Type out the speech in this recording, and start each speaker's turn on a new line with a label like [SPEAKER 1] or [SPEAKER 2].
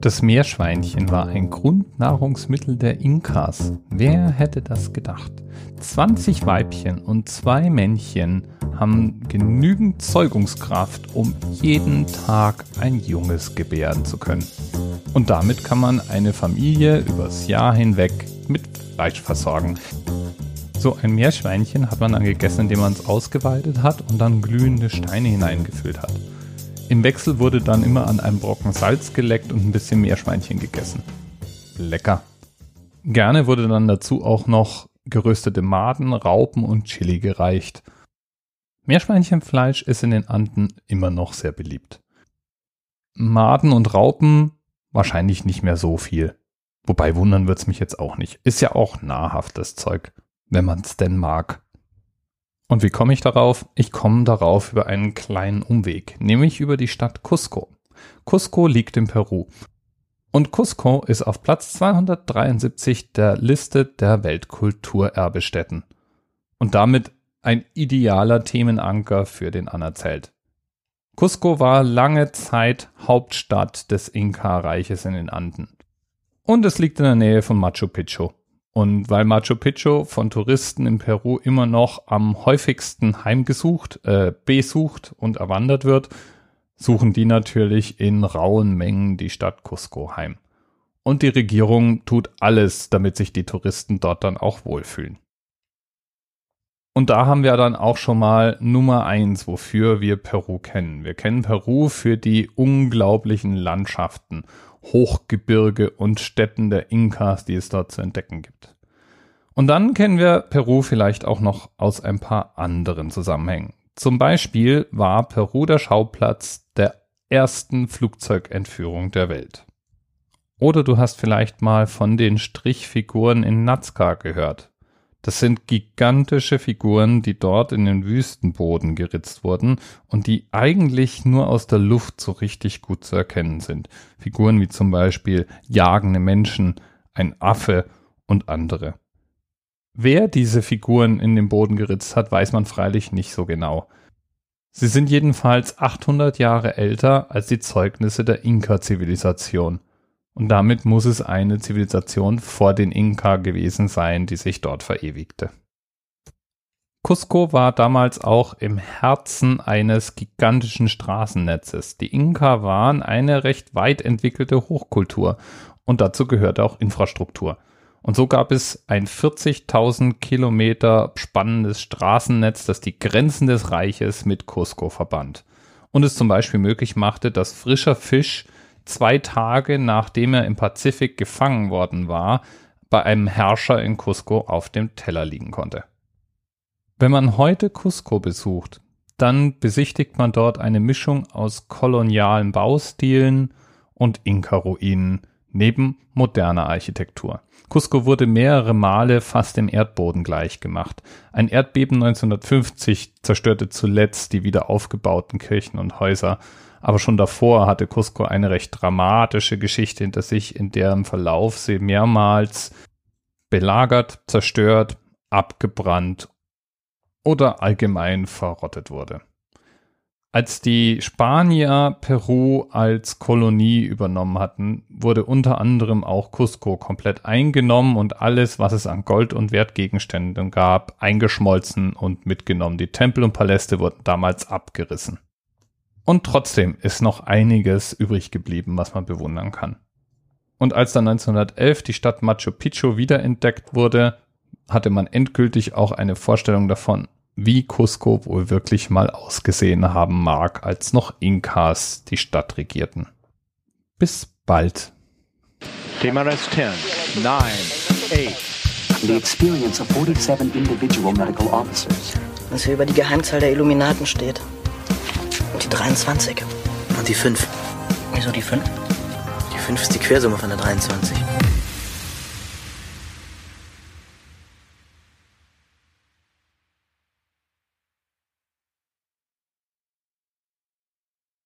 [SPEAKER 1] Das Meerschweinchen war ein Grundnahrungsmittel der Inkas. Wer hätte das gedacht? 20 Weibchen und zwei Männchen haben genügend Zeugungskraft, um jeden Tag ein Junges gebären zu können. Und damit kann man eine Familie übers Jahr hinweg mit Fleisch versorgen. So ein Meerschweinchen hat man dann gegessen, indem man es ausgeweidet hat und dann glühende Steine hineingefüllt hat. Im Wechsel wurde dann immer an einem Brocken Salz geleckt und ein bisschen Meerschweinchen gegessen. Lecker. Gerne wurde dann dazu auch noch geröstete Maden, Raupen und Chili gereicht. Meerschweinchenfleisch ist in den Anden immer noch sehr beliebt. Maden und Raupen wahrscheinlich nicht mehr so viel. Wobei wundern wird's mich jetzt auch nicht. Ist ja auch nahrhaftes Zeug, wenn man's denn mag. Und wie komme ich darauf? Ich komme darauf über einen kleinen Umweg, nämlich über die Stadt Cusco. Cusco liegt in Peru. Und Cusco ist auf Platz 273 der Liste der Weltkulturerbestätten. Und damit ein idealer Themenanker für den Anerzählt. Cusco war lange Zeit Hauptstadt des Inka-Reiches in den Anden. Und es liegt in der Nähe von Machu Picchu. Und weil Machu Picchu von Touristen in Peru immer noch am häufigsten heimgesucht, äh, besucht und erwandert wird, suchen die natürlich in rauen Mengen die Stadt Cusco heim. Und die Regierung tut alles, damit sich die Touristen dort dann auch wohlfühlen. Und da haben wir dann auch schon mal Nummer eins, wofür wir Peru kennen. Wir kennen Peru für die unglaublichen Landschaften Hochgebirge und Städten der Inkas, die es dort zu entdecken gibt. Und dann kennen wir Peru vielleicht auch noch aus ein paar anderen Zusammenhängen. Zum Beispiel war Peru der Schauplatz der ersten Flugzeugentführung der Welt. Oder du hast vielleicht mal von den Strichfiguren in Nazca gehört. Das sind gigantische Figuren, die dort in den Wüstenboden geritzt wurden und die eigentlich nur aus der Luft so richtig gut zu erkennen sind. Figuren wie zum Beispiel jagende Menschen, ein Affe und andere. Wer diese Figuren in den Boden geritzt hat, weiß man freilich nicht so genau. Sie sind jedenfalls 800 Jahre älter als die Zeugnisse der Inka-Zivilisation. Und damit muss es eine Zivilisation vor den Inka gewesen sein, die sich dort verewigte. Cusco war damals auch im Herzen eines gigantischen Straßennetzes. Die Inka waren eine recht weit entwickelte Hochkultur und dazu gehörte auch Infrastruktur. Und so gab es ein 40.000 Kilometer spannendes Straßennetz, das die Grenzen des Reiches mit Cusco verband und es zum Beispiel möglich machte, dass frischer Fisch zwei Tage nachdem er im Pazifik gefangen worden war, bei einem Herrscher in Cusco auf dem Teller liegen konnte. Wenn man heute Cusco besucht, dann besichtigt man dort eine Mischung aus kolonialen Baustilen und Inka-Ruinen neben moderner Architektur. Cusco wurde mehrere Male fast dem Erdboden gleichgemacht. Ein Erdbeben 1950 zerstörte zuletzt die wieder aufgebauten Kirchen und Häuser aber schon davor hatte Cusco eine recht dramatische Geschichte hinter sich, in deren Verlauf sie mehrmals belagert, zerstört, abgebrannt oder allgemein verrottet wurde. Als die Spanier Peru als Kolonie übernommen hatten, wurde unter anderem auch Cusco komplett eingenommen und alles, was es an Gold und Wertgegenständen gab, eingeschmolzen und mitgenommen. Die Tempel und Paläste wurden damals abgerissen. Und trotzdem ist noch einiges übrig geblieben, was man bewundern kann. Und als dann 1911 die Stadt Machu Picchu wiederentdeckt wurde, hatte man endgültig auch eine Vorstellung davon, wie Cusco wohl wirklich mal ausgesehen haben mag, als noch Inkas die Stadt regierten. Bis bald.
[SPEAKER 2] TMRS 10, 9, 8.
[SPEAKER 3] The experience of 47 individual medical officers.
[SPEAKER 4] Was hier über die Geheimzahl der Illuminaten steht. Und die 23.
[SPEAKER 5] Und die 5.
[SPEAKER 4] Wieso die 5?
[SPEAKER 5] Die 5 ist die Quersumme von der 23.